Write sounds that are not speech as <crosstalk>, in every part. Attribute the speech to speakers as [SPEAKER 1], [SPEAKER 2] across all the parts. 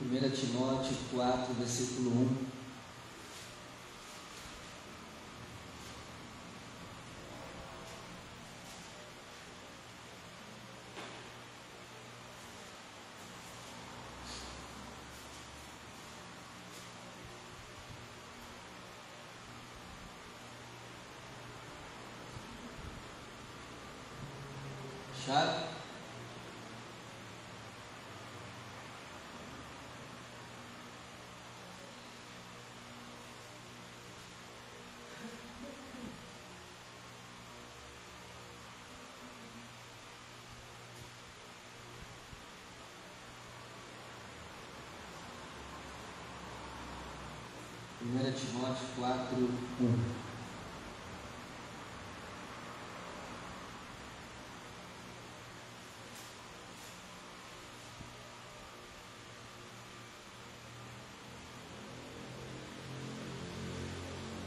[SPEAKER 1] 1 Timóteo 4, versículo 1. Chato. 1 Timóteo 4, 1.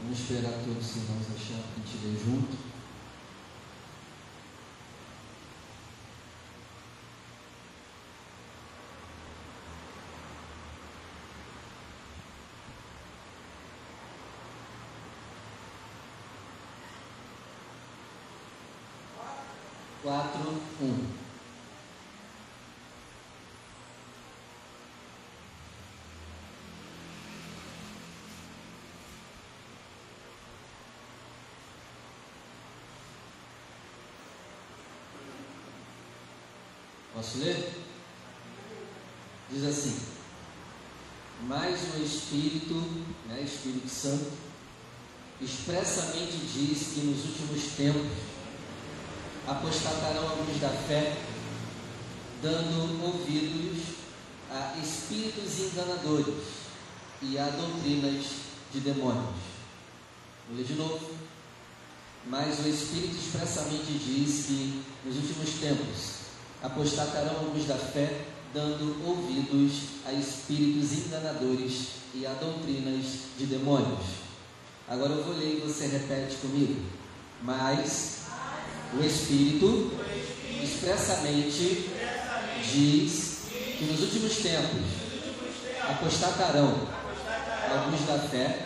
[SPEAKER 1] Vamos esperar todos os irmãos que a gente tirei junto. Quatro, um. Posso ler? Diz assim: Mas o Espírito, né, Espírito Santo, expressamente diz que nos últimos tempos apostatarão alguns da fé, dando ouvidos a espíritos enganadores e a doutrinas de demônios. Vou ler de novo. Mas o Espírito expressamente diz que nos últimos tempos apostatarão alguns da fé, dando ouvidos a espíritos enganadores e a doutrinas de demônios. Agora eu vou ler e você repete comigo. Mas o Espírito expressamente diz que nos últimos tempos apostatarão alguns da fé,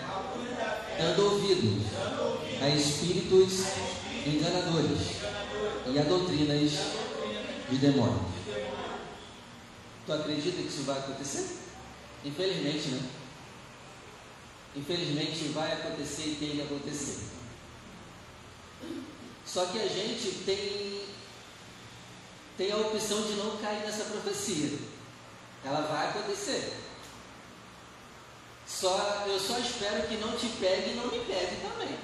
[SPEAKER 1] dando ouvidos a espíritos enganadores e a doutrinas de demônios. Tu acredita que isso vai acontecer? Infelizmente, né? Infelizmente vai acontecer e tem que acontecer. Só que a gente tem, tem a opção de não cair nessa profecia. Ela vai acontecer. Só, eu só espero que não te pegue e não me pegue também.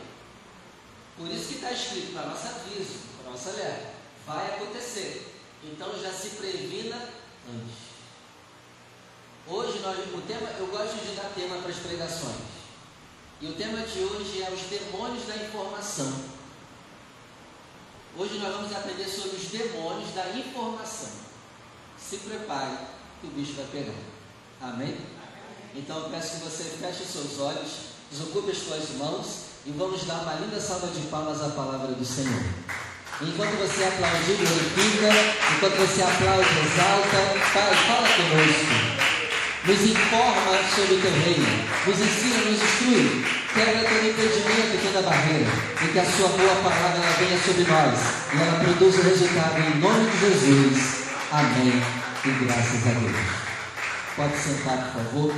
[SPEAKER 1] Por isso que está escrito para nosso aviso, para nossa alerta. Vai acontecer. Então já se previna antes. Hoje nós, o tema, eu gosto de dar tema para as pregações. E o tema de hoje é os demônios da informação. Hoje nós vamos aprender sobre os demônios da informação. Se prepare que o bicho vai pegar. Amém? Então eu peço que você feche seus olhos, desocupe as suas mãos e vamos dar uma linda salva de palmas à palavra do Senhor. Enquanto você aplaude, glorifica. Enquanto você aplaude, exalta. Pai, fala conosco. Nos informa sobre o teu reino. Nos ensina, nos instrui. Quebra todo impedimento, toda barreira. E que a sua boa palavra ela venha sobre nós. E ela produza resultado em nome de Jesus. Amém. E graças a Deus. Pode sentar, por favor.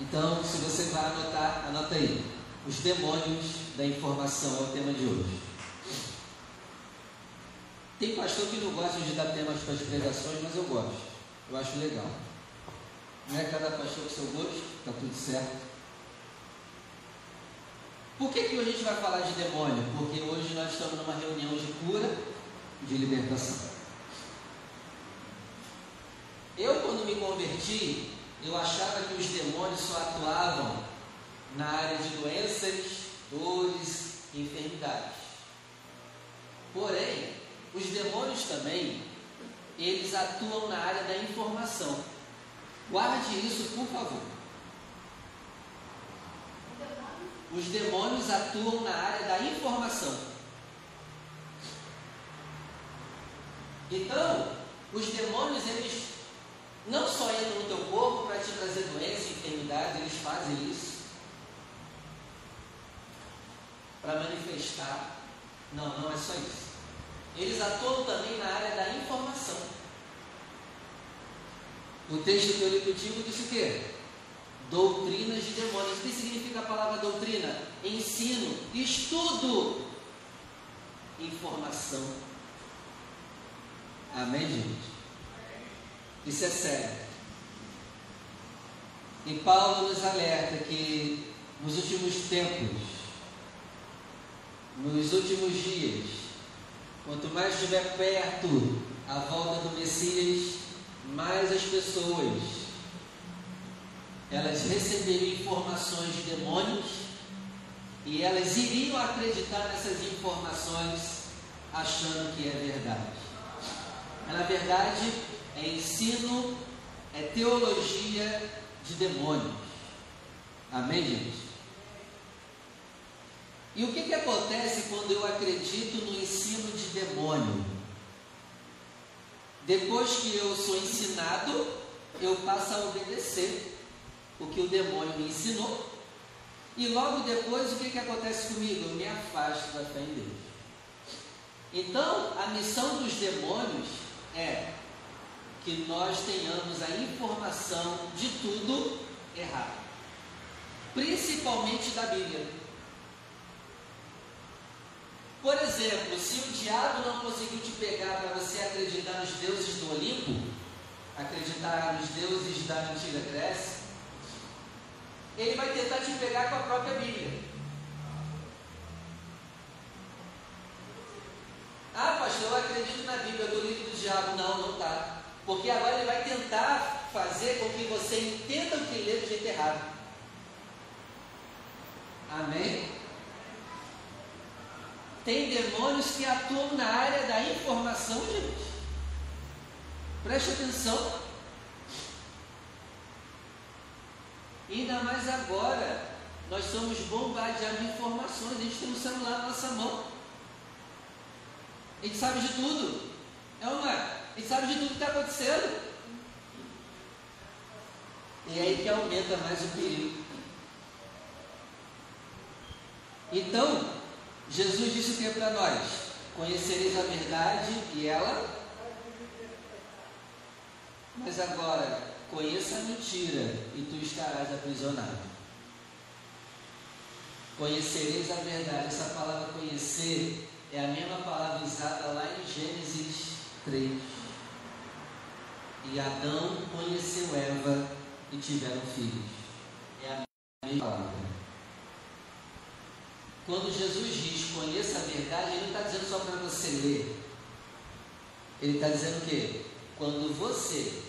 [SPEAKER 1] Então, se você vai anotar, anota aí. Os demônios da informação é o tema de hoje. Tem pastor que não gosta de dar temas para as pregações, mas eu gosto. Eu acho legal. Não é cada pastor com seu gosto, está tudo certo. Por que, que hoje a gente vai falar de demônio? Porque hoje nós estamos numa reunião de cura, de libertação. Eu, quando me converti, eu achava que os demônios só atuavam na área de doenças, dores e enfermidades. Porém, os demônios também, eles atuam na área da informação. Guarde isso, por favor. Os demônios atuam na área da informação. Então, os demônios, eles não só entram no eles fazem isso para manifestar. Não, não é só isso. Eles atuam também na área da informação. O texto que eu li contigo disse o quê? Doutrinas de demônios. O que significa a palavra doutrina? Ensino, estudo, informação. Amém, gente? Isso é sério. E Paulo nos alerta que nos últimos tempos, nos últimos dias, quanto mais estiver perto a volta do Messias, mais as pessoas elas receberiam informações de demônios e elas iriam acreditar nessas informações achando que é verdade. Mas na verdade é ensino, é teologia de demônios. Amém, gente? E o que, que acontece quando eu acredito no ensino de demônio? Depois que eu sou ensinado, eu passo a obedecer o que o demônio me ensinou. E logo depois, o que, que acontece comigo? Eu me afasto da fé em Deus. Então, a missão dos demônios é que nós tenhamos a informação de tudo errado, principalmente da Bíblia. Por exemplo, se o diabo não conseguiu te pegar para você acreditar nos deuses do Olimpo, acreditar nos deuses da antiga Grécia, ele vai tentar te pegar com a própria Bíblia. Ah, pastor, eu acredito na Bíblia, do livro do diabo. Não, não está. Porque agora ele vai tentar fazer com que você entenda o que lê do jeito errado. Amém? Tem demônios que atuam na área da informação, gente. Preste atenção. Ainda mais agora, nós somos bombardeados de informações. A gente tem um celular na nossa mão. A gente sabe de tudo. É uma. A gente sabe de tudo que está acontecendo. E é aí que aumenta mais o perigo. Então, Jesus disse o que é para nós? Conhecereis a verdade e ela. Mas agora, conheça a mentira e tu estarás aprisionado. Conhecereis a verdade. Essa palavra conhecer é a mesma palavra usada lá em Gênesis 3. E Adão conheceu Eva e tiveram filhos. É a mesma palavra. Quando Jesus diz conheça a verdade, ele não está dizendo só para você ler. Ele está dizendo o quê? Quando você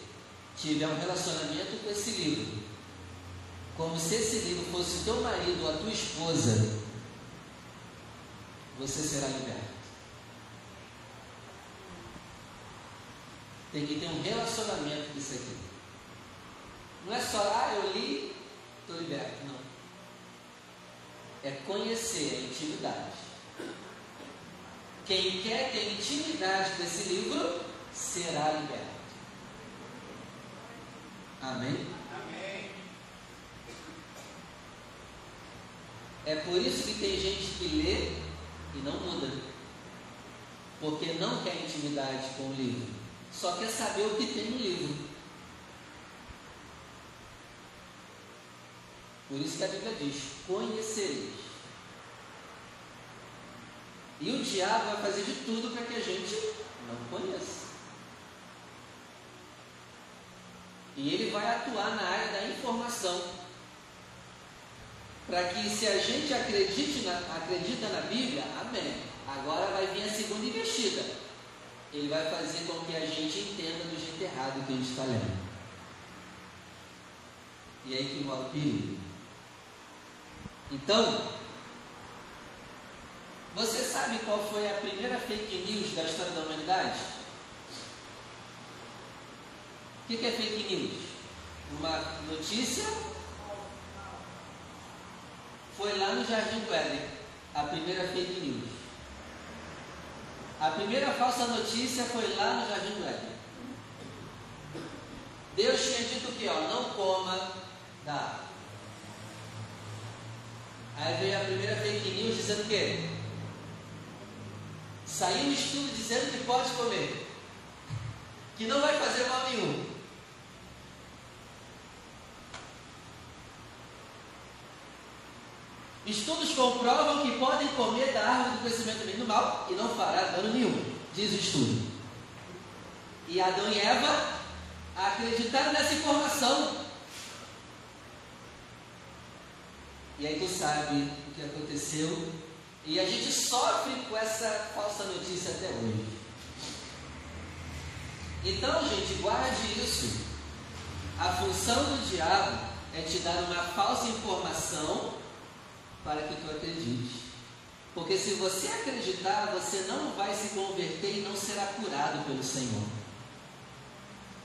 [SPEAKER 1] tiver um relacionamento com esse livro, como se esse livro fosse teu marido ou a tua esposa, você será liberto. Tem que ter um relacionamento com isso aqui. Não é só, ah, eu li, estou liberto. Não é conhecer a intimidade. Quem quer ter intimidade com esse livro será liberto. Amém? Amém? É por isso que tem gente que lê e não muda. Porque não quer intimidade com o livro. Só quer saber o que tem no livro. Por isso que a Bíblia diz: conhecereis. E o diabo vai fazer de tudo para que a gente não conheça. E ele vai atuar na área da informação. Para que se a gente acredite na, acredita na Bíblia, amém. Agora vai vir a segunda investida. Ele vai fazer com que a gente entenda do jeito errado que a gente está lendo. E aí que mora o perigo. Então, você sabe qual foi a primeira fake news da história da humanidade? O que é fake news? Uma notícia foi lá no Jardim do Éden, a primeira fake news. A primeira falsa notícia foi lá no Jardim do Éden. Deus tinha dito que, ó, não coma da Aí veio a primeira fake news dizendo o quê? Saiu um estudo dizendo que pode comer, que não vai fazer mal nenhum. Estudos comprovam que podem comer da árvore do e do mal e não fará dano nenhum, diz o estudo. E Adão e Eva acreditaram nessa informação. E aí tu sabe o que aconteceu. E a gente sofre com essa falsa notícia até hoje. Então, gente, guarde isso. A função do diabo é te dar uma falsa informação para que tu acredites. Porque se você acreditar, você não vai se converter e não será curado pelo Senhor.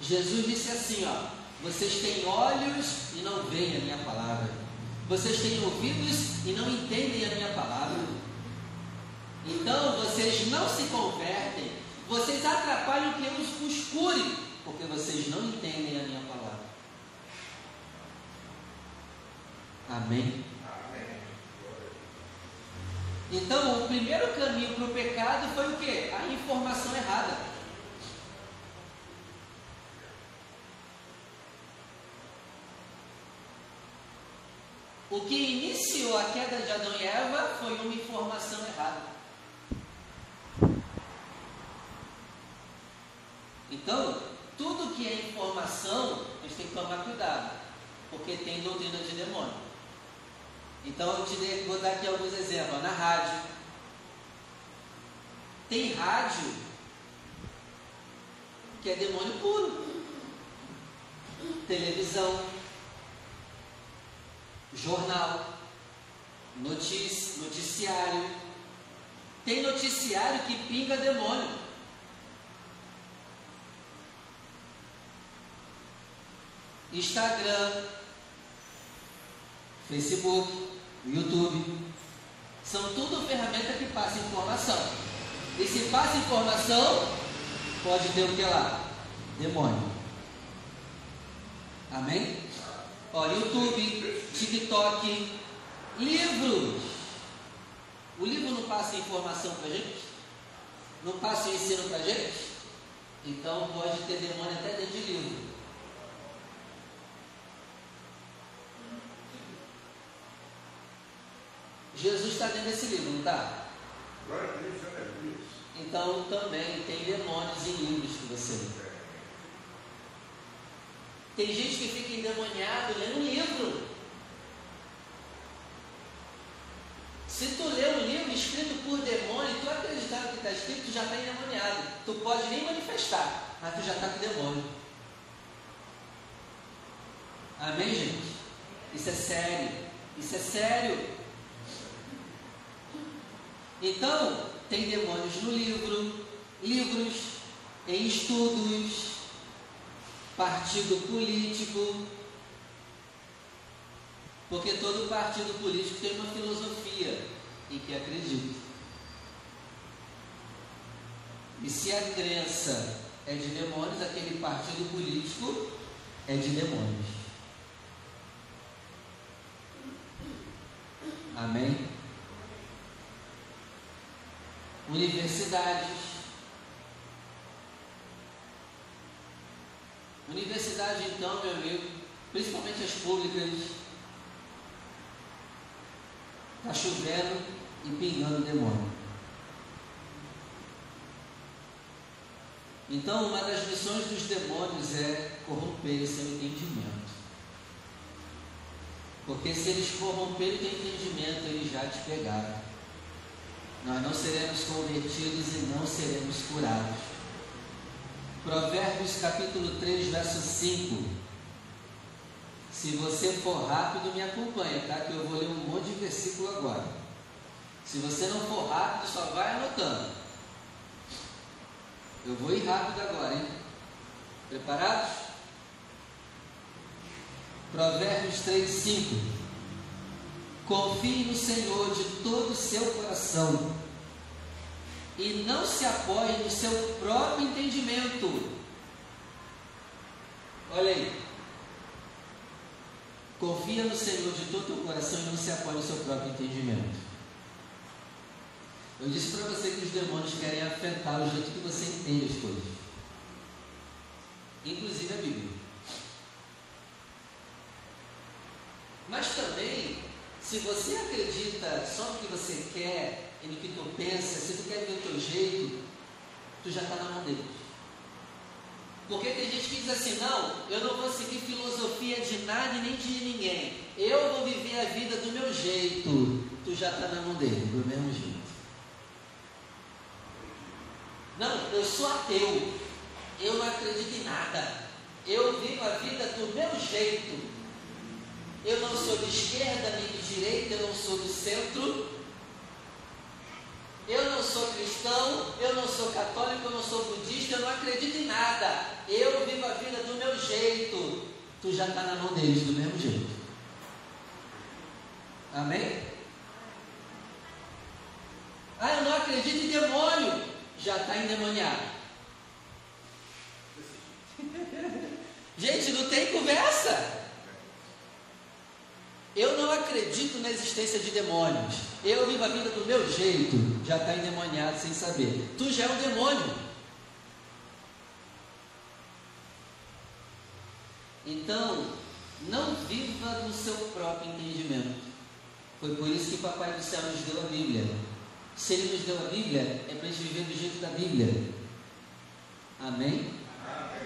[SPEAKER 1] Jesus disse assim, ó: Vocês têm olhos e não veem a minha palavra. Vocês têm ouvidos e não entendem a minha palavra. Então vocês não se convertem, vocês atrapalham que eu os cure, porque vocês não entendem a minha palavra. Amém? Então, o primeiro caminho para o pecado foi o que? A informação errada. O que iniciou a queda de Adão e Eva foi uma informação errada. Então, tudo que é informação, a gente tem que tomar cuidado, porque tem doutrina de demônio. Então eu te dei, vou dar aqui alguns exemplos. Na rádio. Tem rádio que é demônio puro. Televisão, jornal, notícia, noticiário. Tem noticiário que pinga demônio. Instagram, Facebook, YouTube. São tudo ferramentas que passam informação. E se passa informação, pode ter o que lá? Demônio. Amém? Ó, YouTube, TikTok, livros. O livro não passa informação para gente? Não passa ensino para gente? Então pode ter demônio até dentro de livro. Jesus está dentro desse livro, não está? Então também tem demônios em livros que você lê. Tem gente que fica endemoniado lendo um livro. Se tu lê um livro escrito por demônio e tu acreditar no que está escrito, tu já está endemoniado. Tu pode nem manifestar, mas tu já está com demônio. Amém, gente? Isso é sério. Isso é sério. Então, tem demônios no livro, livros, em estudos, partido político, porque todo partido político tem uma filosofia em que acredita. E se a crença é de demônios, aquele partido político é de demônios. Amém? universidades. Universidade, então, meu amigo, principalmente as públicas, está chovendo e pingando demônio. Então, uma das missões dos demônios é corromper seu entendimento. Porque se eles corromperem o entendimento, eles já te pegaram nós não seremos convertidos e não seremos curados. Provérbios capítulo 3, verso 5. Se você for rápido, me acompanha, tá? Que eu vou ler um monte de versículo agora. Se você não for rápido, só vai anotando. Eu vou ir rápido agora, hein? Preparados? Provérbios 3, 5. Confie no Senhor de todo o seu coração e não se apoie no seu próprio entendimento. Olha aí. Confia no Senhor de todo o coração e não se apoie no seu próprio entendimento. Eu disse para você que os demônios querem afetar o jeito que você entende as coisas, inclusive a Bíblia. Mas também, se você acredita só no que você quer e no que tu pensa, se tu quer ver o teu jeito, tu já está na mão deles. Porque tem gente que diz assim: não, eu não vou seguir filosofia de nada e nem de ninguém. Eu vou viver a vida do meu jeito. Tu já está na mão dele, do mesmo jeito. Não, eu sou ateu. Eu não acredito em nada. Eu vivo a vida do meu jeito. Eu não sou de esquerda nem de direita, eu não sou do centro. Eu não sou cristão, eu não sou católico, eu não sou budista, eu não acredito em nada. Eu vivo a vida do meu jeito. Tu já está na mão deles do mesmo jeito. Amém? Ah, eu não acredito em demônio. Já está endemoniado. <laughs> Gente, não tem conversa. Eu não acredito na existência de demônios. Eu vivo a vida do meu jeito. Já está endemoniado sem saber. Tu já é um demônio. Então, não viva no seu próprio entendimento. Foi por isso que o Papai do Céu nos deu a Bíblia. Se Ele nos deu a Bíblia, é para a gente viver do jeito da Bíblia. Amém?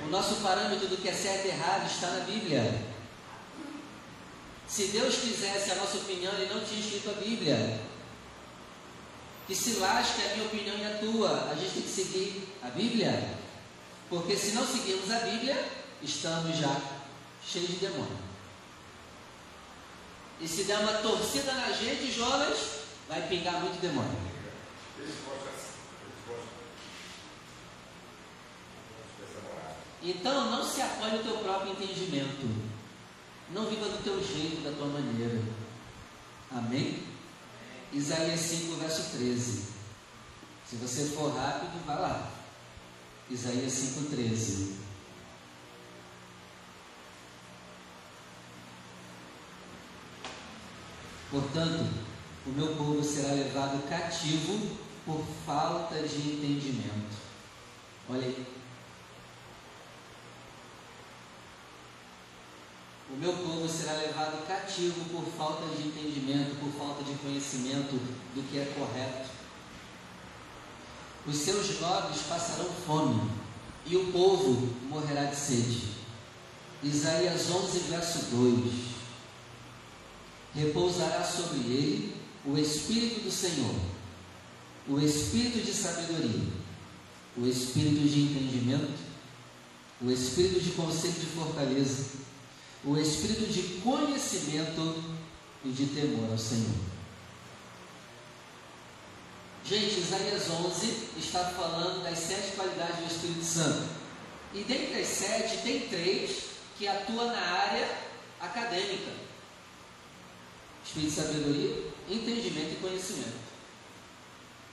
[SPEAKER 1] O nosso parâmetro do que é certo e errado está na Bíblia. Se Deus quisesse a nossa opinião, Ele não tinha escrito a Bíblia. Que se lasque a minha opinião e a tua. A gente tem que seguir a Bíblia. Porque se não seguirmos a Bíblia, estamos já cheios de demônio. E se der uma torcida na gente, Jonas, vai pingar muito demônio. Então não se apoie no teu próprio entendimento. Não viva do teu jeito, da tua maneira. Amém? Isaías 5, verso 13. Se você for rápido, vá lá. Isaías 5, 13. Portanto, o meu povo será levado cativo por falta de entendimento. Olha aí. O meu povo será levado cativo por falta de entendimento, por falta de conhecimento do que é correto. Os seus nobres passarão fome e o povo morrerá de sede. Isaías 11, verso 2: Repousará sobre ele o Espírito do Senhor, o Espírito de sabedoria, o Espírito de entendimento, o Espírito de conselho de fortaleza o espírito de conhecimento e de temor ao Senhor. Gente, Isaías 11 está falando das sete qualidades do Espírito Santo. E dentre as sete, tem três que atuam na área acadêmica: Espírito de sabedoria, entendimento e conhecimento.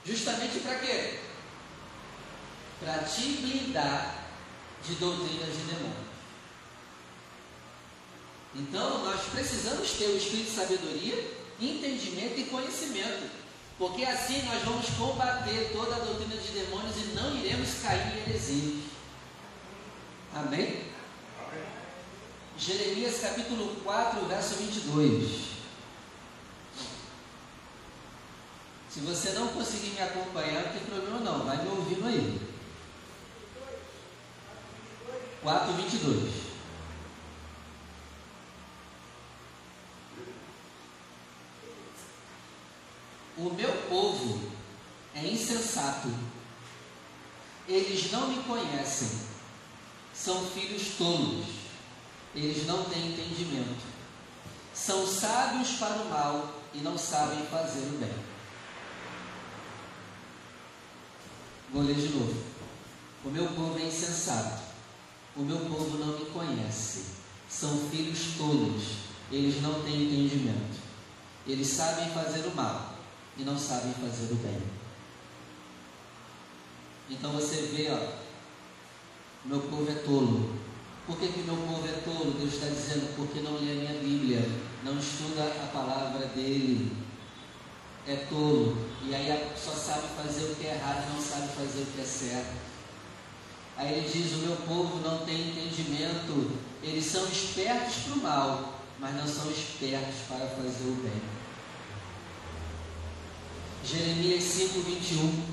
[SPEAKER 1] Justamente para quê? Para te blindar de doutrinas de demônio. Então, nós precisamos ter o espírito de sabedoria, entendimento e conhecimento, porque assim nós vamos combater toda a doutrina de demônios e não iremos cair em heresias. Amém? Amém? Jeremias capítulo 4, verso 22. Se você não conseguir me acompanhar, não tem problema não, vai me ouvindo aí. 4, 22. O meu povo é insensato. Eles não me conhecem. São filhos tolos. Eles não têm entendimento. São sábios para o mal e não sabem fazer o bem. Vou ler de novo. O meu povo é insensato. O meu povo não me conhece. São filhos tolos. Eles não têm entendimento. Eles sabem fazer o mal e não sabem fazer o bem. Então você vê, ó, meu povo é tolo. Por que, que meu povo é tolo? Deus está dizendo, porque não lê a minha Bíblia, não estuda a palavra dele. É tolo. E aí só sabe fazer o que é errado e não sabe fazer o que é certo. Aí ele diz: O meu povo não tem entendimento. Eles são espertos para o mal, mas não são espertos para fazer o bem. Jeremias 5, 21.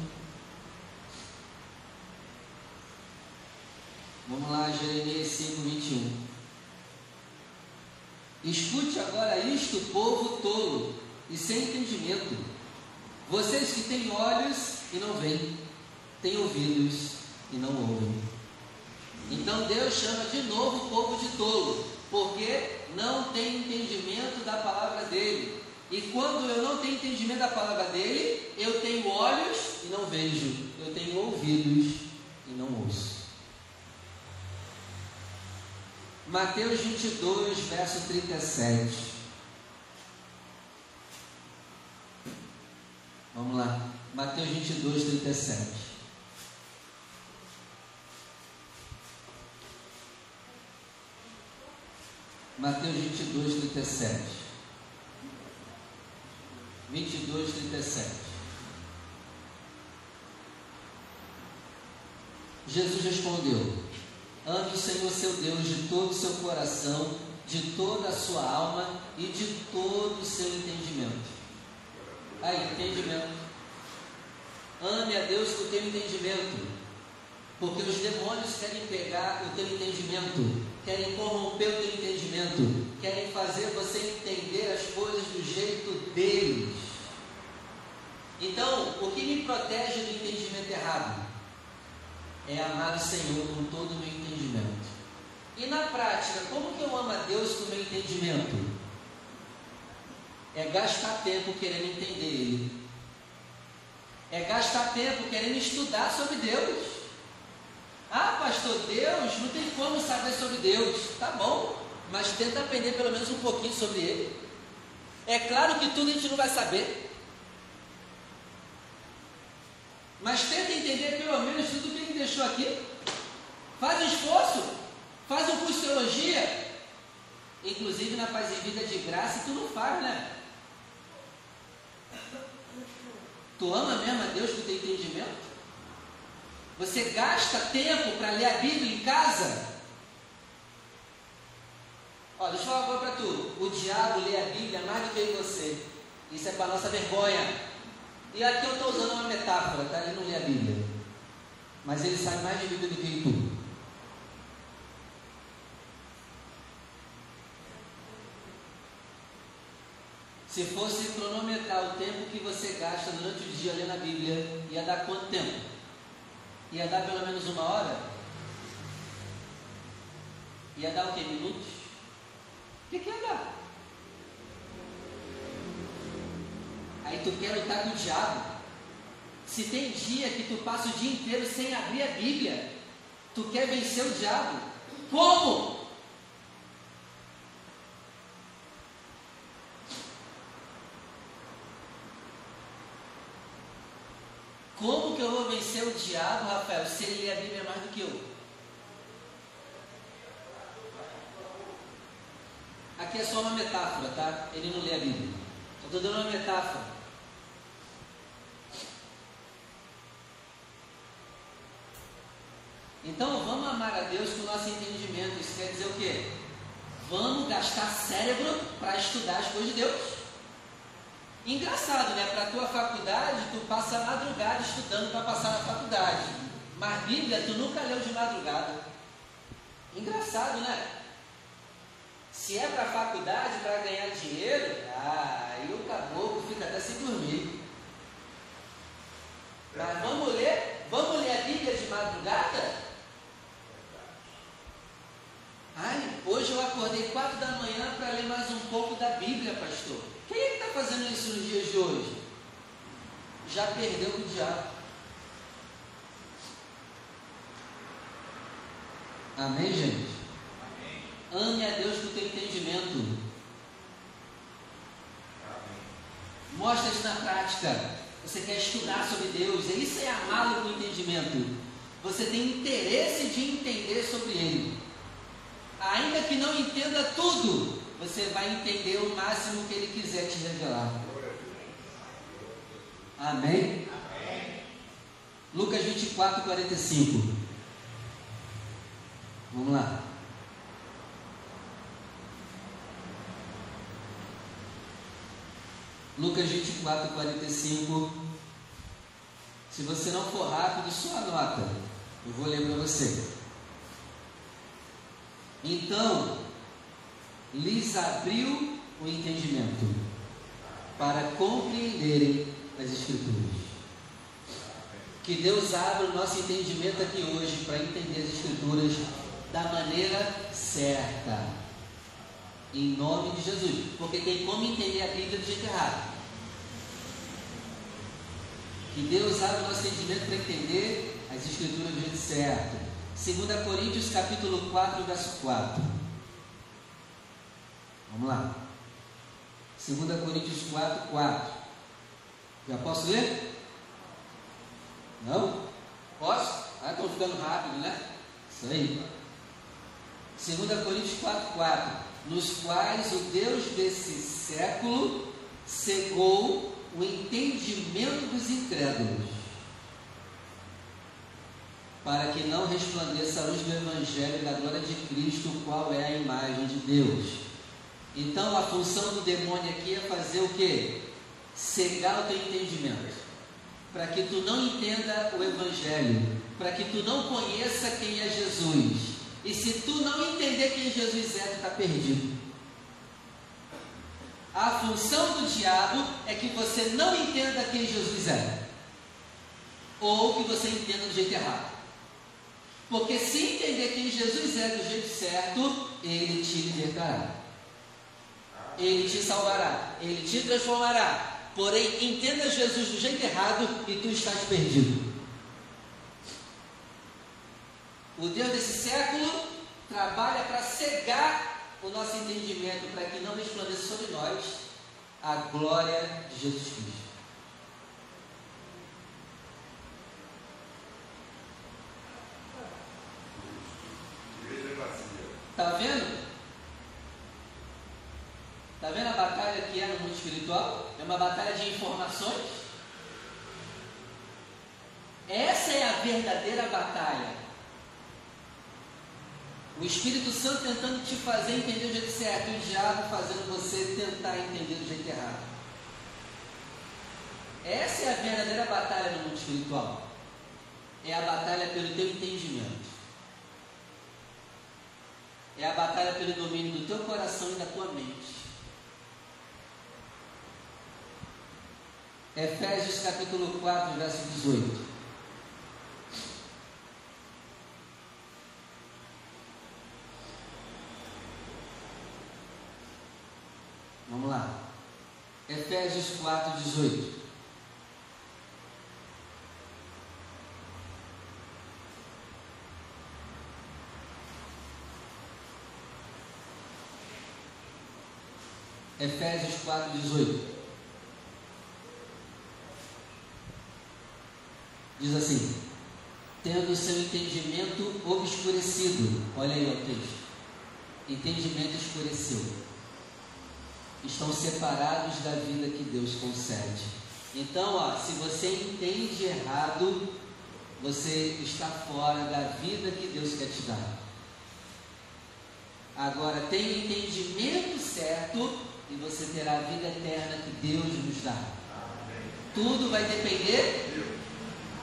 [SPEAKER 1] Vamos lá, Jeremias 5, 21. Escute agora isto, povo tolo e sem entendimento. Vocês que têm olhos e não veem, têm ouvidos e não ouvem. Então Deus chama de novo o povo de tolo, porque não tem entendimento da palavra dele. E quando eu não tenho entendimento da palavra dele, eu tenho olhos e não vejo, eu tenho ouvidos e não ouço. Mateus 22, verso 37. Vamos lá. Mateus 22, 37. Mateus 22, 37. 22, 37. Jesus respondeu: Ame o Senhor seu Deus de todo o seu coração, de toda a sua alma e de todo o seu entendimento. Aí, entendimento. Ame a Deus com o teu entendimento. Porque os demônios querem pegar o teu entendimento, querem corromper o teu entendimento, querem fazer você entender as coisas do jeito deles. Então, o que me protege do entendimento errado? É amar o Senhor com todo o meu entendimento. E na prática, como que eu amo a Deus com o meu entendimento? É gastar tempo querendo entender Ele. É gastar tempo querendo estudar sobre Deus. Ah, pastor, Deus, não tem como saber sobre Deus. Tá bom, mas tenta aprender pelo menos um pouquinho sobre Ele. É claro que tudo a gente não vai saber. Mas tenta entender pelo menos tudo que ele deixou aqui. Faz um esforço, faz um curso de teologia. Inclusive na paz e vida de graça, tu não faz, né? Tu ama mesmo a Deus com teu entendimento? Você gasta tempo para ler a Bíblia em casa? Olha, deixa eu falar agora para tu. O diabo lê a Bíblia mais do que você. Isso é para nossa vergonha. E aqui eu estou usando uma metáfora, tá? Ele não lê a Bíblia. Mas ele sabe mais de Bíblia do que tu. Se fosse cronometrar o tempo que você gasta durante o dia lendo a Bíblia, ia dar quanto tempo? Ia dar pelo menos uma hora? Ia dar o que? Minutos? O que, que ia dar? Aí tu quer lutar com o diabo. Se tem dia que tu passa o dia inteiro sem abrir a Bíblia, tu quer vencer o diabo. Como? Como que eu vou vencer o diabo, Rafael, se ele lê a Bíblia mais do que eu? Aqui é só uma metáfora, tá? Ele não lê a Bíblia. Estou dando uma metáfora. Então vamos amar a Deus com o nosso entendimento. Isso quer dizer o quê? Vamos gastar cérebro para estudar as coisas de Deus. Engraçado, né? Para a tua faculdade, tu passa a madrugada estudando para passar na faculdade. Mas Bíblia, tu nunca leu de madrugada. Engraçado, né? Se é para a faculdade, para ganhar dinheiro, ah, aí o caboclo fica até sem dormir. Mas vamos ler, vamos ler a Bíblia de madrugada? Ai, hoje eu acordei quatro da manhã para ler mais um pouco da Bíblia, pastor. Quem é que está fazendo isso nos dias de hoje? Já perdeu o diabo. Amém, gente? Amém. Ame a Deus com teu entendimento. Mostra isso na prática. Você quer estudar sobre Deus. Isso é amá-lo com entendimento. Você tem interesse de entender sobre Ele. Ainda que não entenda tudo, você vai entender o máximo que ele quiser te revelar. Amém? Amém. Lucas 24, 45. Vamos lá. Lucas 24, 45. Se você não for rápido, só anota. Eu vou ler para você. Então, lhes abriu o entendimento para compreenderem as Escrituras. Que Deus abra o nosso entendimento aqui hoje para entender as Escrituras da maneira certa. Em nome de Jesus. Porque tem como entender a Bíblia do jeito errado. Que Deus abra o nosso entendimento para entender as Escrituras do jeito certo. 2 Coríntios capítulo 4, verso 4. Vamos lá. 2 Coríntios 4, 4. Já posso ler? Não? Posso? Ah, estou ficando rápido, né? Isso aí. 2 Coríntios 4, 4. Nos quais o Deus desse século cegou o entendimento dos incrédulos, para que não resplandeça a luz do Evangelho da glória de Cristo, qual é a imagem de Deus então a função do demônio aqui é fazer o que? Cegar o teu entendimento. Para que tu não entenda o Evangelho. Para que tu não conheça quem é Jesus. E se tu não entender quem Jesus é, tu está perdido. A função do diabo é que você não entenda quem Jesus é. Ou que você entenda do jeito errado. Porque se entender quem Jesus é do jeito certo, ele te libertará. Ele te salvará, Ele te transformará. Porém, entenda Jesus do jeito errado e tu estás perdido. O Deus desse século trabalha para cegar o nosso entendimento, para que não resplandeça sobre nós a glória de Jesus Cristo. Está vendo? Está vendo a batalha que é no mundo espiritual? É uma batalha de informações. Essa é a verdadeira batalha. O Espírito Santo tentando te fazer entender o jeito certo o diabo fazendo você tentar entender do jeito errado. Essa é a verdadeira batalha no mundo espiritual. É a batalha pelo teu entendimento. É a batalha pelo domínio do teu coração e da tua mente. Efésios capítulo 4, verso 18. Vamos lá. Efésios 4, 18. Efésios 4, 18. Diz assim: tendo seu entendimento obscurecido. Olha aí o texto. Entendimento escureceu. Estão separados da vida que Deus concede. Então, ó, se você entende errado, você está fora da vida que Deus quer te dar. Agora, tenha o entendimento certo e você terá a vida eterna que Deus nos dá. Tudo vai depender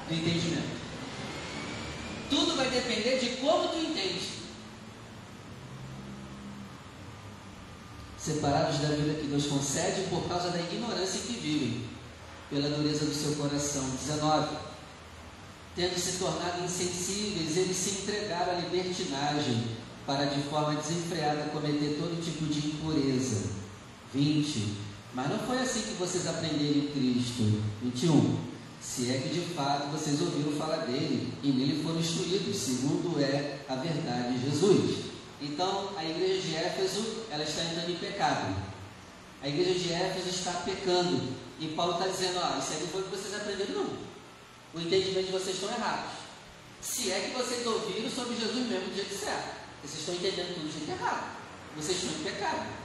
[SPEAKER 1] do entendimento. Tudo vai depender de como tu entende. Separados da vida que Deus concede por causa da ignorância que vivem, pela dureza do seu coração. 19. Tendo se tornado insensíveis, eles se entregaram à libertinagem, para de forma desenfreada cometer todo tipo de impureza. 20. Mas não foi assim que vocês aprenderam Cristo. 21 se é que de fato vocês ouviram falar dele e nele foram instruídos, segundo é a verdade de Jesus. Então, a igreja de Éfeso, ela está entrando em pecado. A igreja de Éfeso está pecando. E Paulo está dizendo, ó, isso aí não foi o que vocês aprenderam, não. O entendimento de vocês estão errados. Se é que vocês ouviram sobre Jesus mesmo do jeito certo. Vocês estão entendendo tudo de jeito errado. Vocês estão em pecado.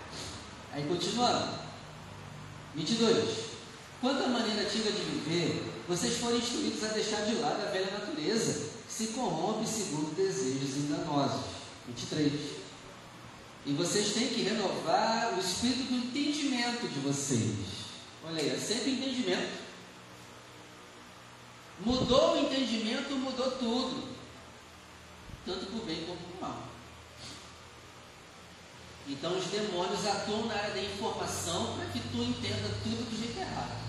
[SPEAKER 1] Aí continuando. 22. Quanto à maneira antiga de viver, vocês foram instruídos a deixar de lado a velha natureza, que se corrompe segundo desejos enganosos. 23. E vocês têm que renovar o espírito do entendimento de vocês. Olha aí, é sempre entendimento. Mudou o entendimento, mudou tudo. Tanto para o bem como para o mal. Então os demônios atuam na área da informação para que tu entenda tudo do jeito errado.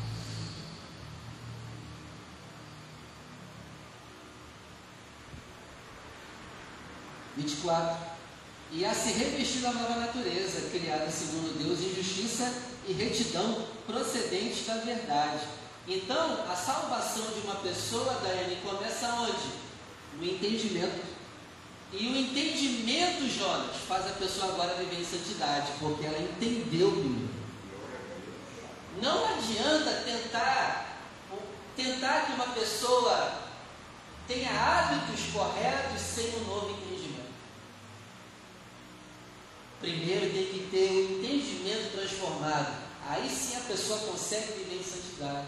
[SPEAKER 1] Vinte e quatro. E a se revestir da nova natureza, criada segundo Deus em justiça e retidão procedentes da verdade. Então, a salvação de uma pessoa, Daiane, começa onde? No entendimento e o entendimento, Jonas, faz a pessoa agora viver em santidade, porque ela entendeu primeiro. Não adianta tentar, tentar que uma pessoa tenha hábitos corretos sem um novo entendimento. Primeiro tem que ter o entendimento transformado. Aí sim a pessoa consegue viver em santidade.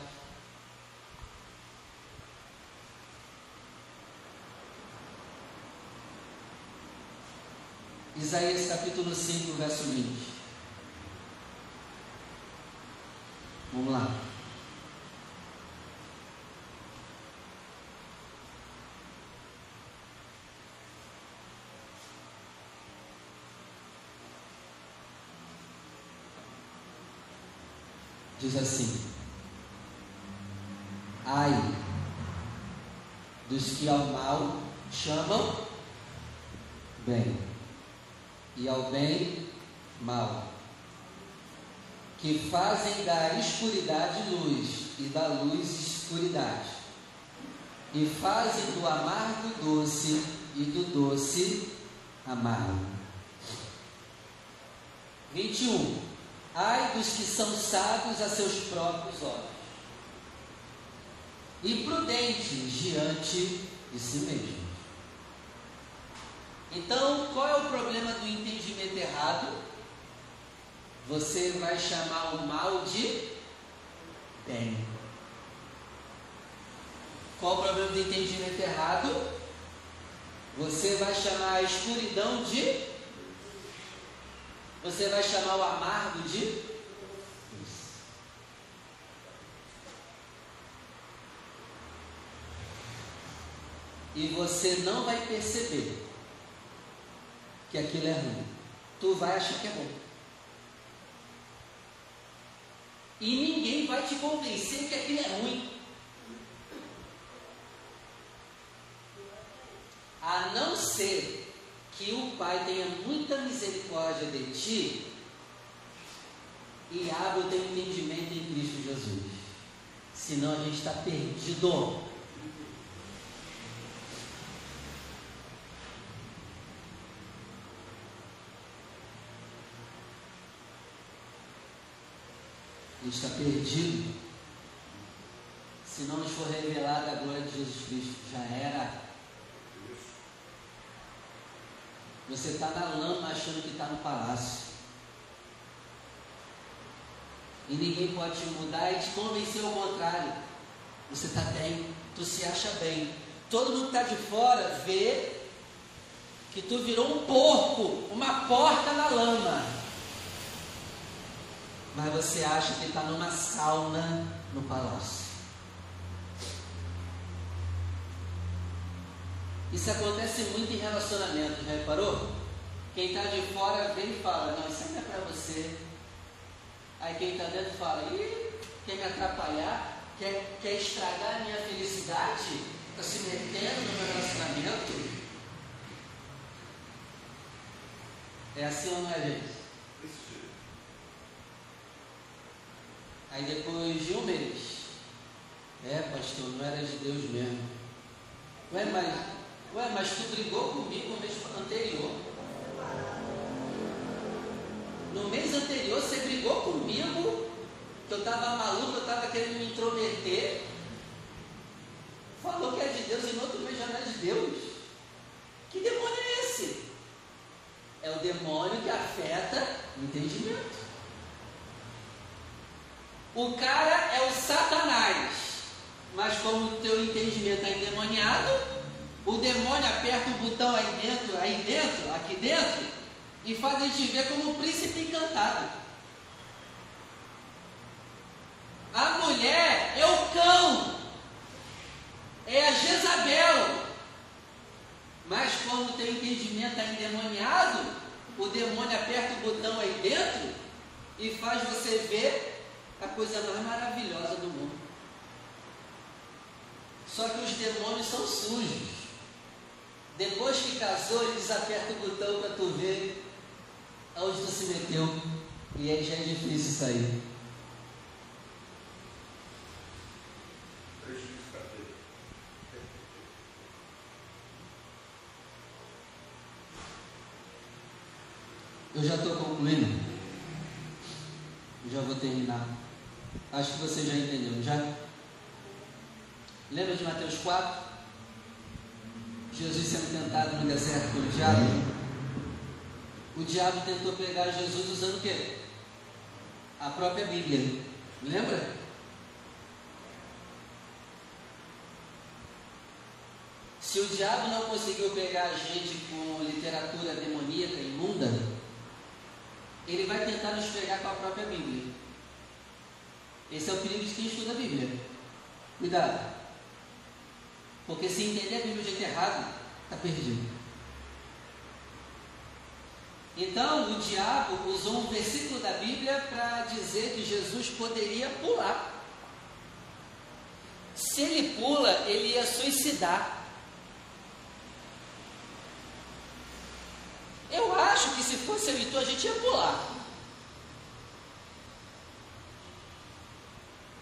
[SPEAKER 1] Isaías capítulo 5, verso 20. Vamos lá. Diz assim: Ai dos que ao mal chamam bem e ao bem mal, que fazem da escuridade luz e da luz escuridade, e fazem do amargo doce e do doce amargo. 21. Ai dos que são sábios a seus próprios olhos e prudentes diante de si mesmos. Então, qual é o problema do entendimento errado? Você vai chamar o mal de bem. Qual o problema do entendimento errado? Você vai chamar a escuridão de. Você vai chamar o amargo de. E você não vai perceber que aquilo é ruim. Tu vai achar que é bom. E ninguém vai te convencer que aquilo é ruim. A não ser que o Pai tenha muita misericórdia de ti e abra o teu entendimento em Cristo Jesus. Senão a gente está perdido. Está perdido. Se não nos for revelada a glória de Jesus Cristo, já era. Você está na lama achando que está no palácio. E ninguém pode te mudar e te convencer ao contrário. Você está bem, tu se acha bem. Todo mundo que está de fora vê que tu virou um porco, uma porta na lama mas você acha que está numa sauna no palácio. Isso acontece muito em relacionamento, reparou? Quem está de fora vem e fala, não, isso não é para você. Aí quem está dentro fala, ih, quer me atrapalhar? Quer, quer estragar a minha felicidade? Está se metendo no meu relacionamento? É assim ou não é, gente? Aí depois de um mês, é pastor, não era de Deus mesmo. Ué, mas, ué, mas tu brigou comigo no mês anterior. No mês anterior você brigou comigo, que eu estava maluco, eu estava querendo me intrometer. Falou que é de Deus e no outro mês já não é de Deus. Que demônio é esse? É o demônio que afeta o entendimento. O cara é o Satanás, mas como o teu entendimento é endemoniado, o demônio aperta o botão aí dentro, aí dentro, aqui dentro, e faz a gente ver como um príncipe encantado. A mulher é o cão, é a Jezabel. Mas como o teu entendimento é endemoniado, o demônio aperta o botão aí dentro e faz você ver a coisa mais maravilhosa do mundo. Só que os demônios são sujos. Depois que casou, eles apertam o botão para tu ver aonde tu se meteu. E aí já é difícil sair. Eu já estou concluindo. já vou terminar. Acho que você já entendeu, já? Lembra de Mateus 4? Jesus sendo tentado no deserto pelo diabo. O diabo tentou pegar Jesus usando o quê? A própria Bíblia. Lembra? Se o diabo não conseguiu pegar a gente com literatura demoníaca imunda, ele vai tentar nos pegar com a própria Bíblia. Esse é o perigo de quem estuda a Bíblia. Cuidado. Porque se entender a Bíblia de jeito errado, está perdido. Então, o diabo usou um versículo da Bíblia para dizer que Jesus poderia pular. Se ele pula, ele ia suicidar. Eu acho que se fosse eu e tu, a gente ia pular.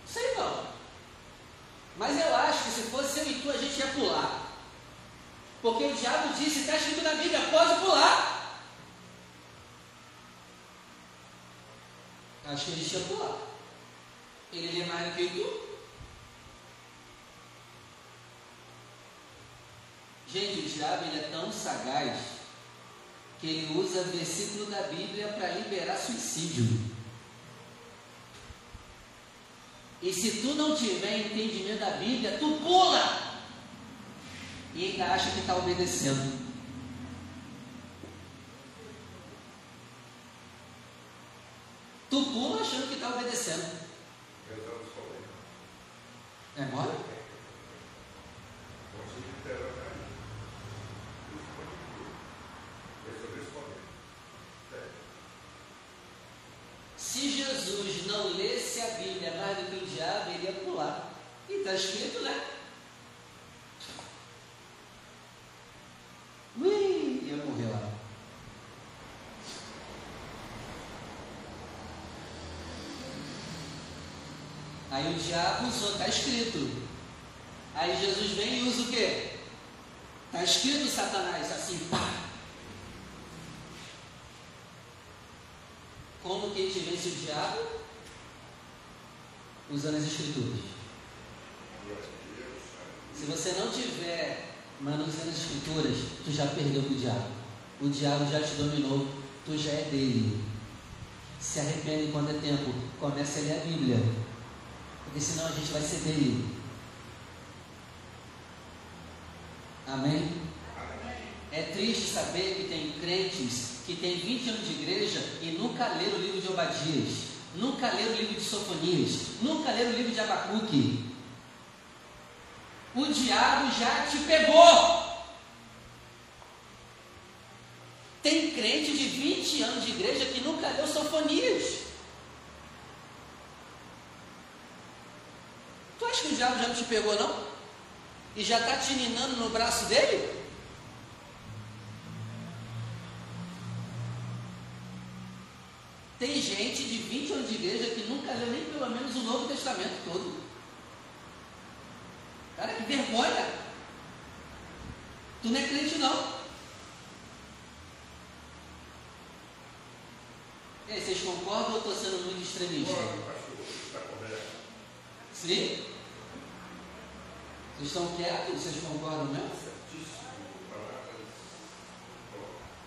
[SPEAKER 1] Sei não. Mas eu acho que se fosse eu e tu, a gente ia pular. Porque o diabo disse, está escrito na Bíblia, pode pular. Acho que a gente ia pular. Ele é mais do que tu. Gente, o diabo ele é tão sagaz que ele usa versículo da Bíblia para liberar suicídio. E se tu não tiver entendimento da Bíblia, tu pula. E ainda acha que está obedecendo. Tu pula achando que está obedecendo. É mole? Se Jesus não lesse a Bíblia mais do que o diabo, ele ia pular. E está escrito, né? Ui, ia morrer lá. Aí o diabo usou, está escrito. Aí Jesus vem e usa o quê? Está escrito Satanás, assim, pá. Como que a gente vence o diabo? Usando as escrituras. Se você não tiver manuseando as escrituras, tu já perdeu para o diabo. O diabo já te dominou, tu já é dele. Se arrepende quando é tempo, comece a ler a Bíblia. Porque senão a gente vai ser dele. Amém? É triste saber que tem crentes que têm 20 anos de igreja e nunca leram o livro de Obadias, nunca leram o livro de Sofonias, nunca leram o livro de Abacuque. O diabo já te pegou. Tem crente de 20 anos de igreja que nunca leu Sofonias. Tu acha que o diabo já não te pegou, não? E já está te ninando no braço dele? Tem gente de 20 anos de igreja que nunca leu nem pelo menos o Novo Testamento todo. Cara, que vergonha! Tu não é crente não. E aí, vocês concordam ou estou sendo muito extremista? Sim? Vocês estão quietos? Vocês concordam mesmo?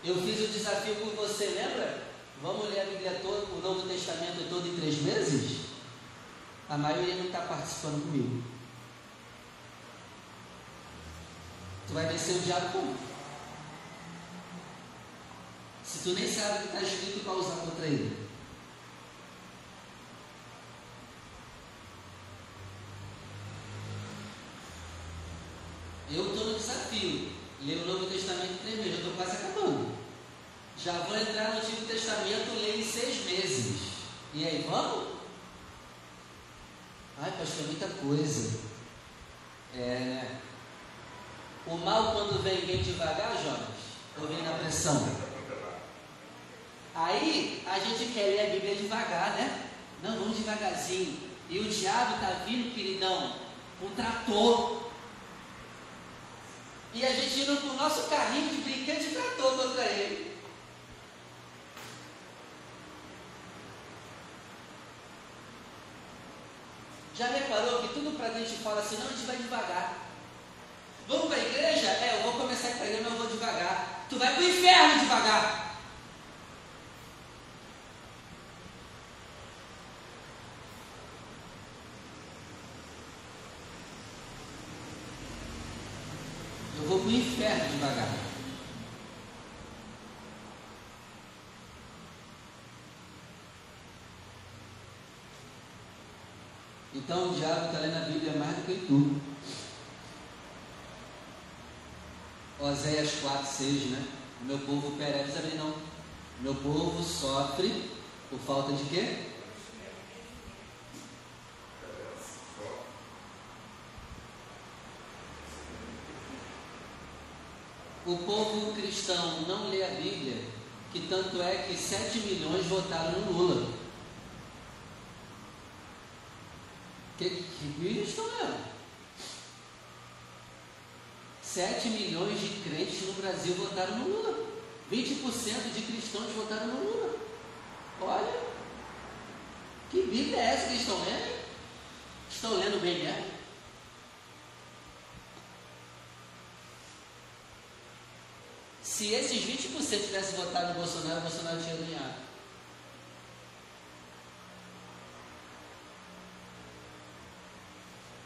[SPEAKER 1] Eu fiz o desafio com você, lembra? Vamos ler a Bíblia toda, o Novo Testamento todo em três meses? A maioria não está participando comigo. Tu vai descer o diabo como? Se tu nem sabe o que está escrito para usar contra ele. Eu estou no desafio. Ler o Novo Testamento em três meses. Eu estou quase acabando. Já vou entrar no Antigo Testamento, ler em seis meses. E aí, vamos? Ai, pastor, muita coisa. É, né? O mal, quando vem, vem devagar, Jonas? Ou vem na pressão? Aí, a gente quer ler a Bíblia devagar, né? Não, vamos devagarzinho. E o diabo está vindo, queridão, um trator. E a gente indo com o nosso carrinho de brinquedo de trator contra ele. Já reparou que tudo para a gente fala assim, não, a gente vai devagar. Vamos para a igreja? É, eu vou começar a igreja, mas eu vou devagar. Tu vai para o inferno devagar. Eu vou para o inferno devagar. Então o diabo está lendo a Bíblia mais do que tudo. Oséias 4, 6, né? O meu povo perece ali não. O meu povo sofre por falta de quê? O povo cristão não lê a Bíblia, que tanto é que 7 milhões votaram no Lula. Estão lendo? 7 milhões de crentes no Brasil votaram no Lula. 20% de cristãos votaram no Lula. Olha, que Bíblia é essa que estão lendo? Estão lendo bem, né? Se esses 20% tivessem votado no Bolsonaro, o Bolsonaro tinha ganhado.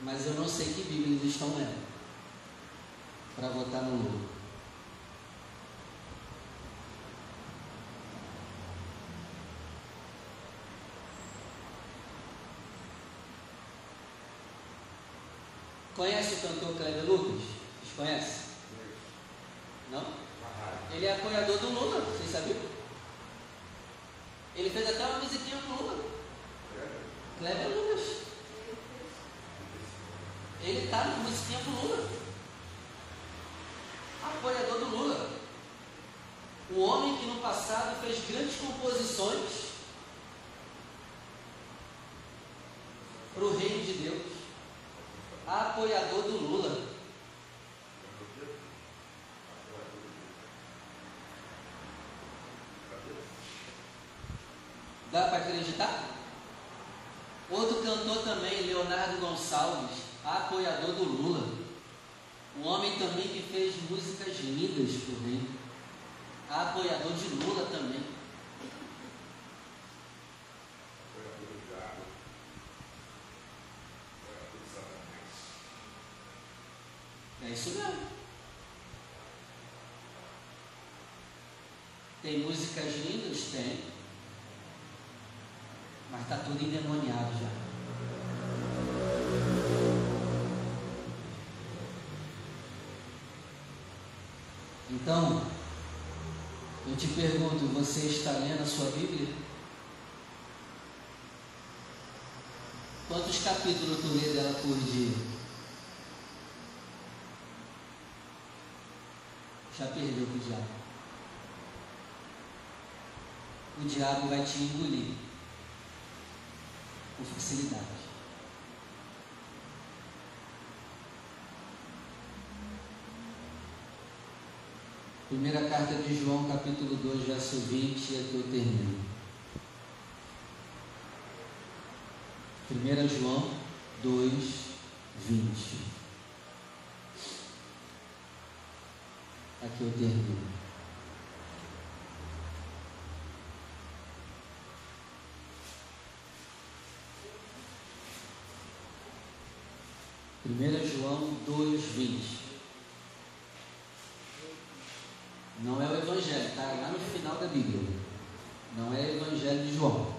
[SPEAKER 1] Mas eu não sei que Bíblia eles estão lendo para votar no Lula. Conhece o cantor Kleber Lucas? Vocês conhecem? Não? Ele é apoiador do Lula, vocês sabiam? Ele fez até uma musiquinha pro Lula. Kleber Lucas. Ele tá no musiquinha pro Lula apoiador do Lula. Um homem que no passado fez grandes composições para o reino de Deus. Apoiador do Lula. Dá para acreditar? Outro cantor também, Leonardo Gonçalves, apoiador do Lula. Um homem também que fez músicas lindas o rei. Apoiador de Lula também. É isso mesmo. Tem músicas lindas? Tem. Mas está tudo endemoniado já. Então, eu te pergunto: você está lendo a sua Bíblia? Quantos capítulos tu lê dela por dia? Já perdeu o diabo. O diabo vai te engolir com facilidade. Primeira carta de João, capítulo 2, verso 20, é que eu termino. Primeira João 2, 20. Aqui eu termino. Primeira João 2, 20. Está lá no final da Bíblia. Não é o Evangelho de João.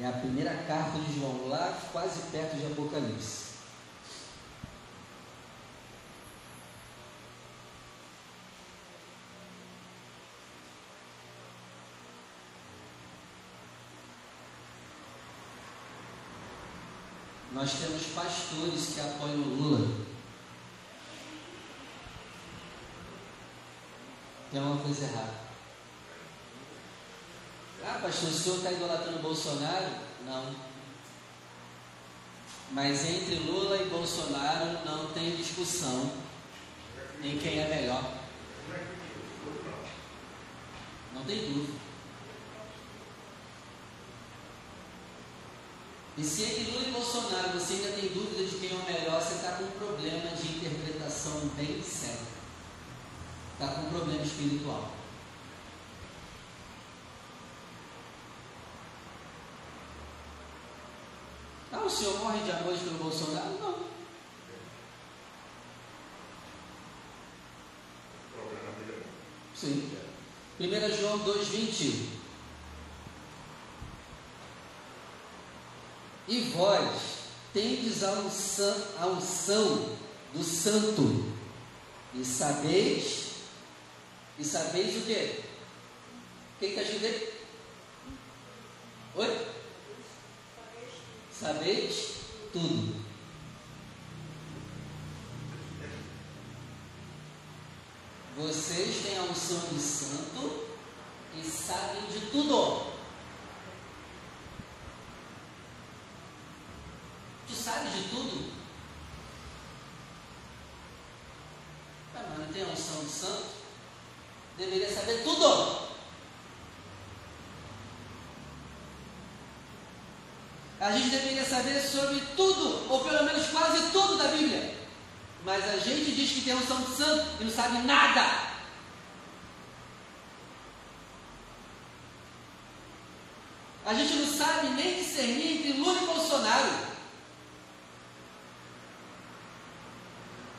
[SPEAKER 1] É a primeira carta de João, lá quase perto de Apocalipse. Nós temos pastores que apoiam Lula. Tem uma coisa errada. Ah, pastor, o senhor está idolatrando Bolsonaro? Não. Mas entre Lula e Bolsonaro não tem discussão em quem é melhor. Não tem dúvida. E se entre Lula e Bolsonaro você ainda tem dúvida de quem é o melhor, você está com um problema de interpretação bem sério. Está com um problema espiritual. Ah, o senhor morre de amor pelo Bolsonaro? Não. Sim. 1 João 2,20 E vós tendes a unção, a unção do santo, e sabeis, e sabeis o quê? Quem está escrito Oi? Sabeis tudo. Vocês têm a unção de santo e sabem de tudo. sabe de tudo? Ah, mas não tem a unção de santo? Deveria saber tudo. A gente deveria saber sobre tudo, ou pelo menos quase tudo da Bíblia. Mas a gente diz que tem unção de santo e não sabe nada. A gente não sabe nem discernir entre Lula e Bolsonaro.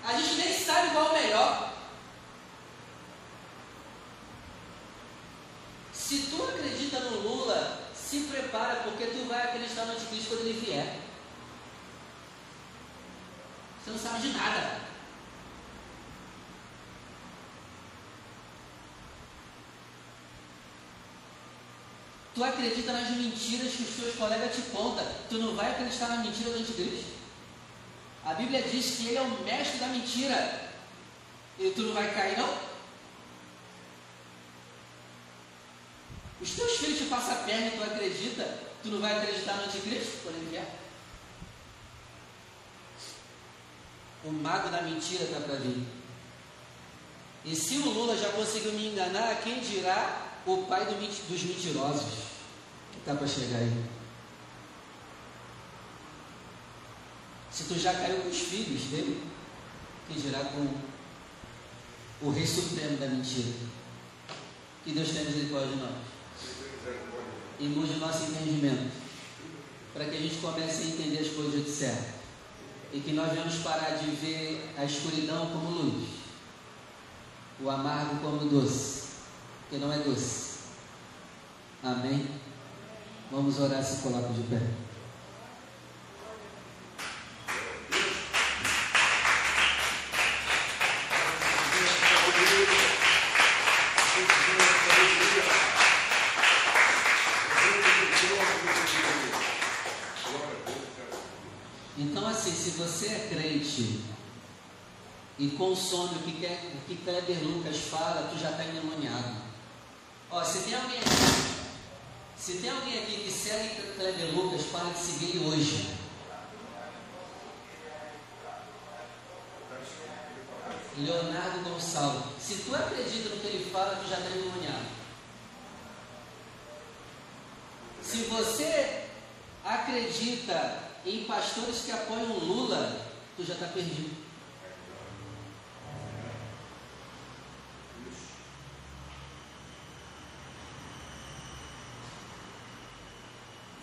[SPEAKER 1] A gente nem sabe qual é o melhor. Se tu acredita no Lula, se prepara, porque tu vai acreditar no anticristo quando ele vier. Você não sabe de nada. Tu acredita nas mentiras que os teus colegas te contam. Tu não vai acreditar na mentira do anticristo. A Bíblia diz que ele é o mestre da mentira. E tu não vai cair, não? Os teus filhos te passam a perna e tu acredita, tu não vai acreditar no anticristo quando ele vier? O mago da mentira está para vir. E se o Lula já conseguiu me enganar, quem dirá o pai do, dos mentirosos que está para chegar aí? Se tu já caiu com os filhos dele, que dirá com o Rei Supremo da mentira? Que Deus tenha misericórdia de nós. E mude o nosso entendimento. Para que a gente comece a entender as coisas de certo. E que nós venhamos parar de ver a escuridão como luz. O amargo como doce. Que não é doce. Amém? Vamos orar se coloca de pé. e consome o que, quer, o que Kleber Lucas fala, tu já está endemoniado. Ó, se tem alguém aqui, se tem alguém aqui que segue Kleber Lucas, para de seguir ele hoje. Leonardo Gonçalves. Se tu acredita no que ele fala, tu já está endemoniado. Se você acredita em pastores que apoiam Lula, tu já está perdido.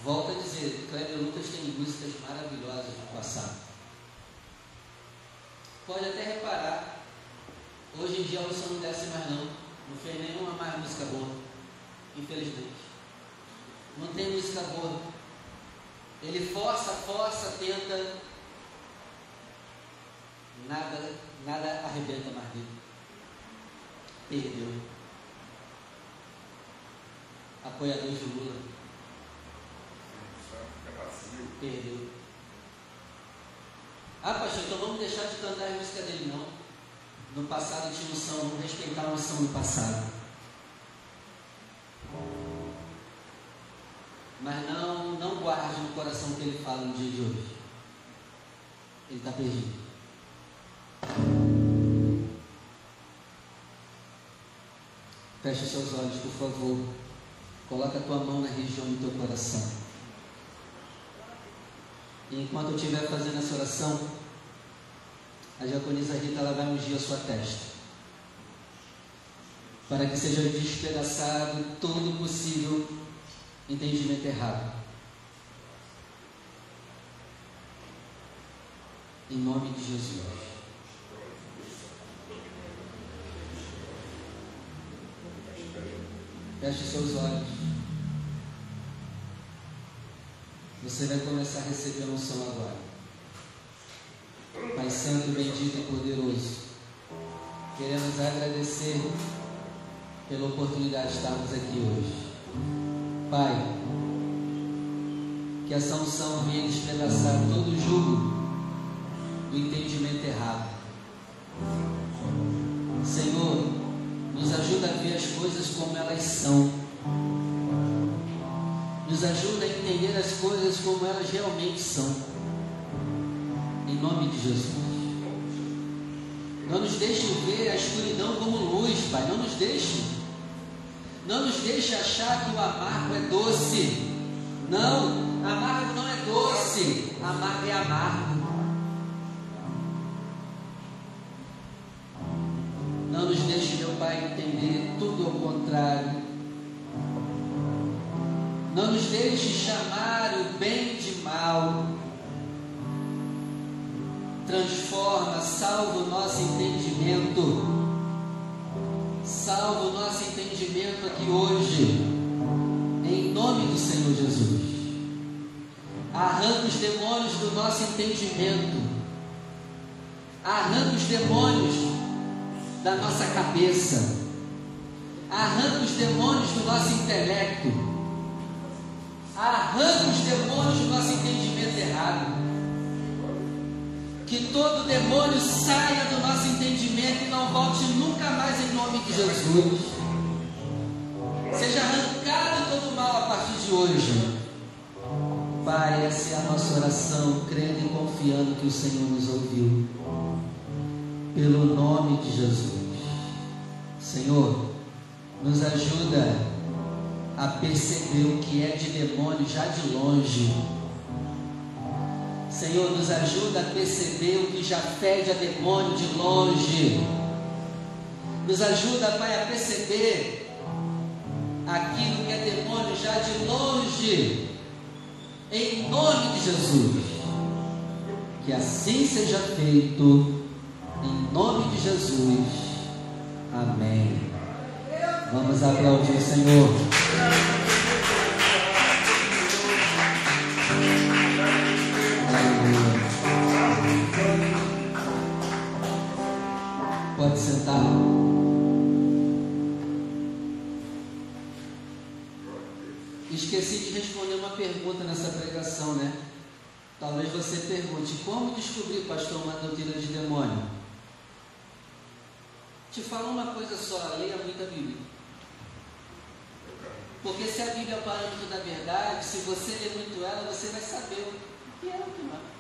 [SPEAKER 1] Volto a dizer, Kleber Lucas tem músicas maravilhosas do passado. Pode até reparar, hoje em dia a Wilson não desce mais não. Não fez nenhuma mais música boa. Infelizmente. Não tem música boa. Ele força, força, tenta. Nada, nada arrebenta mais dele. Perdeu. Apoiador de Lula. Perdeu. Ah, pastor, então vamos deixar de cantar a música dele, não. No passado tinha som, vamos respeitar a som do passado. Mas não, não guarde no coração o que ele fala no dia de hoje. Ele está perdido. Feche seus olhos, por favor. Coloca a tua mão na região do teu coração. E enquanto eu estiver fazendo essa oração, a diaconisa Rita ela vai ungir a sua testa. Para que seja despedaçado todo possível entendimento errado. Em nome de Jesus. Feche seus olhos. Você vai começar a receber a unção agora. Pai Santo, bendito e poderoso. Queremos agradecer pela oportunidade de estarmos aqui hoje. Pai, que essa unção venha despedaçar todo o jugo do entendimento errado. Senhor, nos ajuda a ver as coisas como elas são. Nos ajuda a entender as coisas como elas realmente são. Em nome de Jesus. Não nos deixe ver a escuridão como luz, Pai. Não nos deixe não nos deixe achar que o amargo é doce. Não, amargo não é doce, amargo é amargo. Deixe chamar o bem de mal. Transforma, salva o nosso entendimento salva o nosso entendimento aqui hoje, em nome do Senhor Jesus. Arranca os demônios do nosso entendimento, arranca os demônios da nossa cabeça, arranca os demônios do nosso intelecto, arranca os demônios do nosso entendimento errado que todo demônio saia do nosso entendimento e não volte nunca mais em nome de Jesus. Seja arrancado todo mal a partir de hoje. Pai, essa é a nossa oração, crendo e confiando que o Senhor nos ouviu. Pelo nome de Jesus. Senhor, nos ajuda a perceber o que é de demônio já de longe Senhor, nos ajuda a perceber o que já fede a demônio de longe. Nos ajuda, Pai, a perceber aquilo que é demônio já de longe. Em nome de Jesus. Que assim seja feito. Em nome de Jesus. Amém. Vamos aplaudir o Senhor. Pode sentar. Esqueci de responder uma pergunta nessa pregação, né? Talvez você pergunte: como descobrir, pastor, uma doutrina de demônio? Te falo uma coisa só: leia muita Bíblia. Porque se a Bíblia é o parâmetro da verdade, se você ler muito ela, você vai saber o que é o que não é.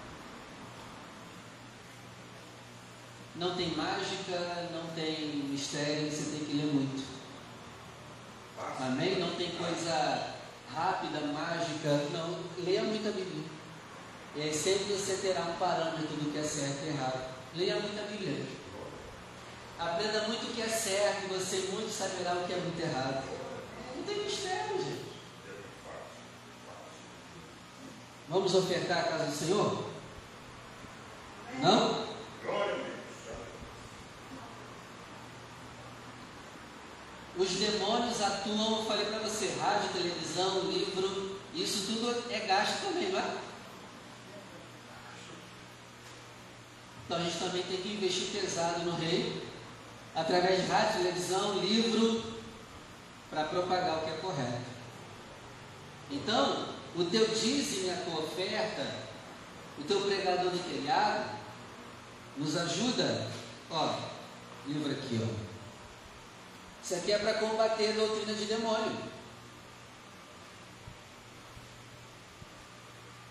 [SPEAKER 1] Não tem mágica, não tem mistério, você tem que ler muito. Amém? Não tem coisa rápida, mágica. Não, leia muito a Bíblia. E aí sempre você terá um parâmetro do que é certo e errado. Leia muito a Bíblia. Aprenda muito o que é certo você muito saberá o que é muito errado. Não tem mistério, gente. Vamos ofertar a casa do Senhor? Não? Os demônios atuam, eu falei para você, rádio, televisão, livro, isso tudo é gasto também, não é? Então a gente também tem que investir pesado no Rei através de rádio, televisão, livro, para propagar o que é correto. Então, o teu dízimo e a tua oferta, o teu pregador de telhado, nos ajuda. Ó, livro aqui, ó. Isso aqui é para combater a doutrina de demônio.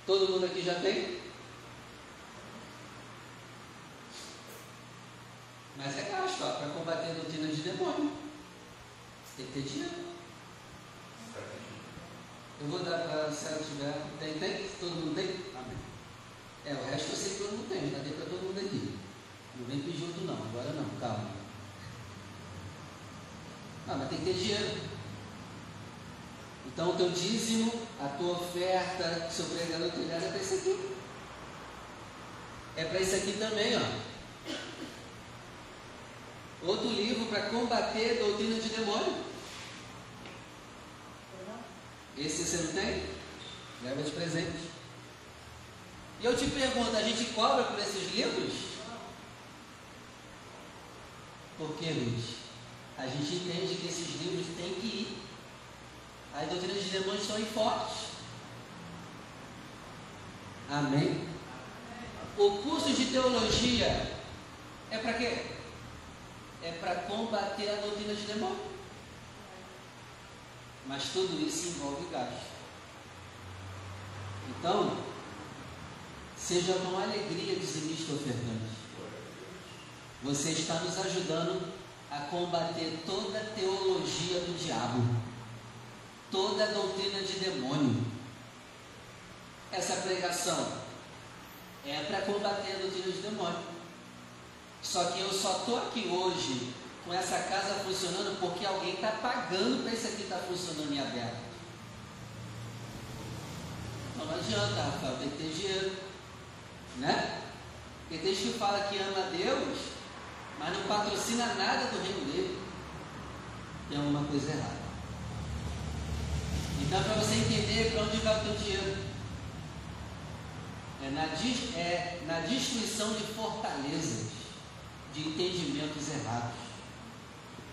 [SPEAKER 1] Todo mundo aqui já tem? Mas é gasto, para combater a doutrina de demônio. Tem que ter dinheiro. Eu vou dar para se ela tiver. Tem, tem? Todo mundo tem? Amém. É, o resto eu sei que todo mundo tem, já dei para todo mundo aqui. Não vem pedir outro não, agora não, calma. Ah, mas tem que ter dinheiro. Então o teu dízimo, a tua oferta, seu pregador telhado é para isso aqui. É para isso aqui também, ó. Outro livro para combater a doutrina de demônio. Esse você não tem? Leva de presente. E eu te pergunto, a gente cobra por esses livros? Por que, Luiz? A gente entende que esses livros têm que ir. As doutrinas de demônios são fortes. Amém? O curso de teologia é para quê? é para combater a doutrina de demônio. Mas tudo isso envolve gasto. Então, seja com alegria dizimista ofertante. Você está nos ajudando a combater toda a teologia do diabo, toda a doutrina de demônio. Essa pregação é para combater a doutrina de demônio. Só que eu só estou aqui hoje com essa casa funcionando porque alguém está pagando para isso aqui estar tá funcionando em aberto. Então não adianta, Rafael, tem que ter dinheiro. Né? Tem gente que fala que ama Deus, mas não patrocina nada do reino dele. Tem alguma coisa errada. Então, para você entender para onde vai o teu dinheiro, é na, é na destruição de fortalezas de entendimentos errados.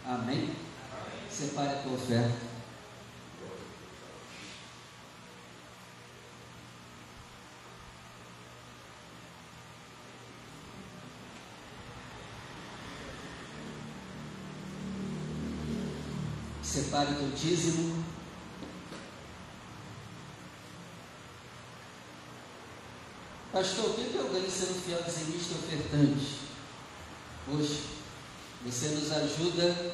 [SPEAKER 1] Amém? Separe a tua oferta. Separe o teu dízimo. Pastor, o que eu ganho sendo fiel dizimista ofertante? Hoje, você nos ajuda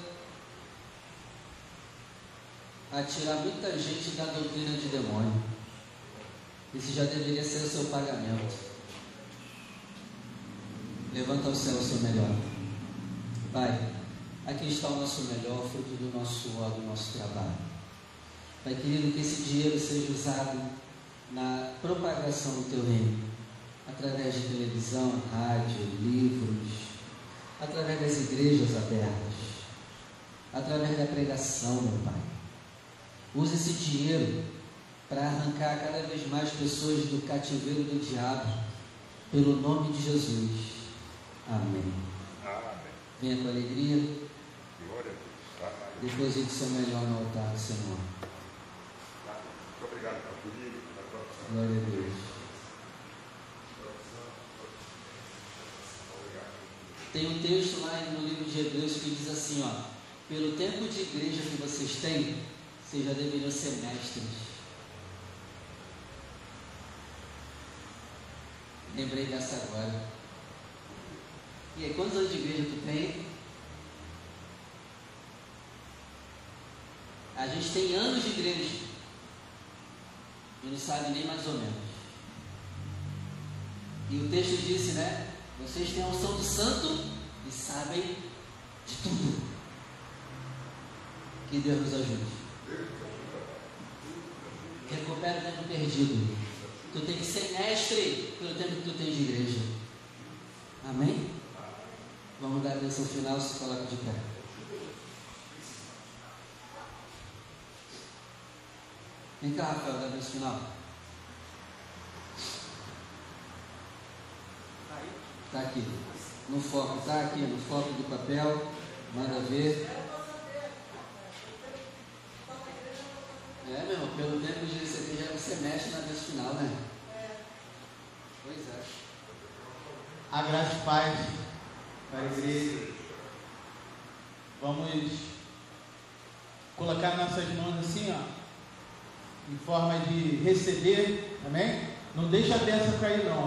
[SPEAKER 1] a tirar muita gente da doutrina de demônio. Esse já deveria ser o seu pagamento. Levanta ao céu o seu melhor. Pai, aqui está o nosso melhor, fruto do nosso suor, do nosso trabalho. Pai querido, que esse dinheiro seja usado na propagação do teu reino, através de televisão, rádio, livros, através das igrejas abertas, através da pregação, meu Pai. Use esse dinheiro para arrancar cada vez mais pessoas do cativeiro do diabo, pelo nome de Jesus. Amém. Amém. Venha com alegria. Glória a Deus. Deposite seu melhor no altar do Senhor. Muito obrigado por Glória a Deus. Tem um texto lá no livro de Hebreus que diz assim, ó, pelo tempo de igreja que vocês têm, vocês já deveriam ser mestres. Lembrei dessa agora. E aí, quantos anos de igreja tu tem? A gente tem anos de igreja. E não sabe nem mais ou menos. E o texto disse, né? Vocês têm a unção do santo e sabem de tudo. Que Deus nos ajude. Recupera o tempo perdido. Tu tem que ser mestre pelo tempo que tu tens de igreja. Amém? Vamos dar a bênção final, se coloca de pé. Vem cá, Rafael, dá a bênção final. Está aqui. No foco, está aqui, no foco do papel. Manda ver. É, meu pelo tempo de receber já você mexe na vez final, né? Pois é.
[SPEAKER 2] A graça e paz para a igreja. Vamos colocar nossas mãos assim, ó, em forma de receber, amém? Não deixa a bênção cair não.